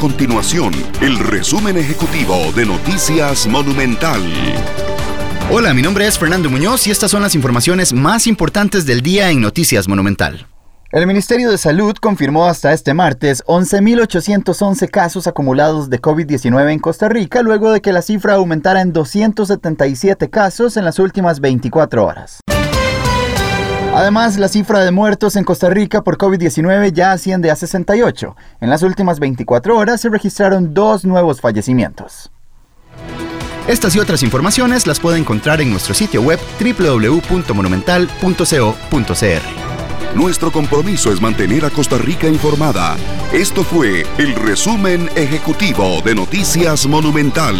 continuación el resumen ejecutivo de Noticias Monumental. Hola, mi nombre es Fernando Muñoz y estas son las informaciones más importantes del día en Noticias Monumental. El Ministerio de Salud confirmó hasta este martes 11.811 casos acumulados de COVID-19 en Costa Rica luego de que la cifra aumentara en 277 casos en las últimas 24 horas. Además, la cifra de muertos en Costa Rica por COVID-19 ya asciende a 68. En las últimas 24 horas se registraron dos nuevos fallecimientos. Estas y otras informaciones las puede encontrar en nuestro sitio web www.monumental.co.cr. Nuestro compromiso es mantener a Costa Rica informada. Esto fue el resumen ejecutivo de Noticias Monumental.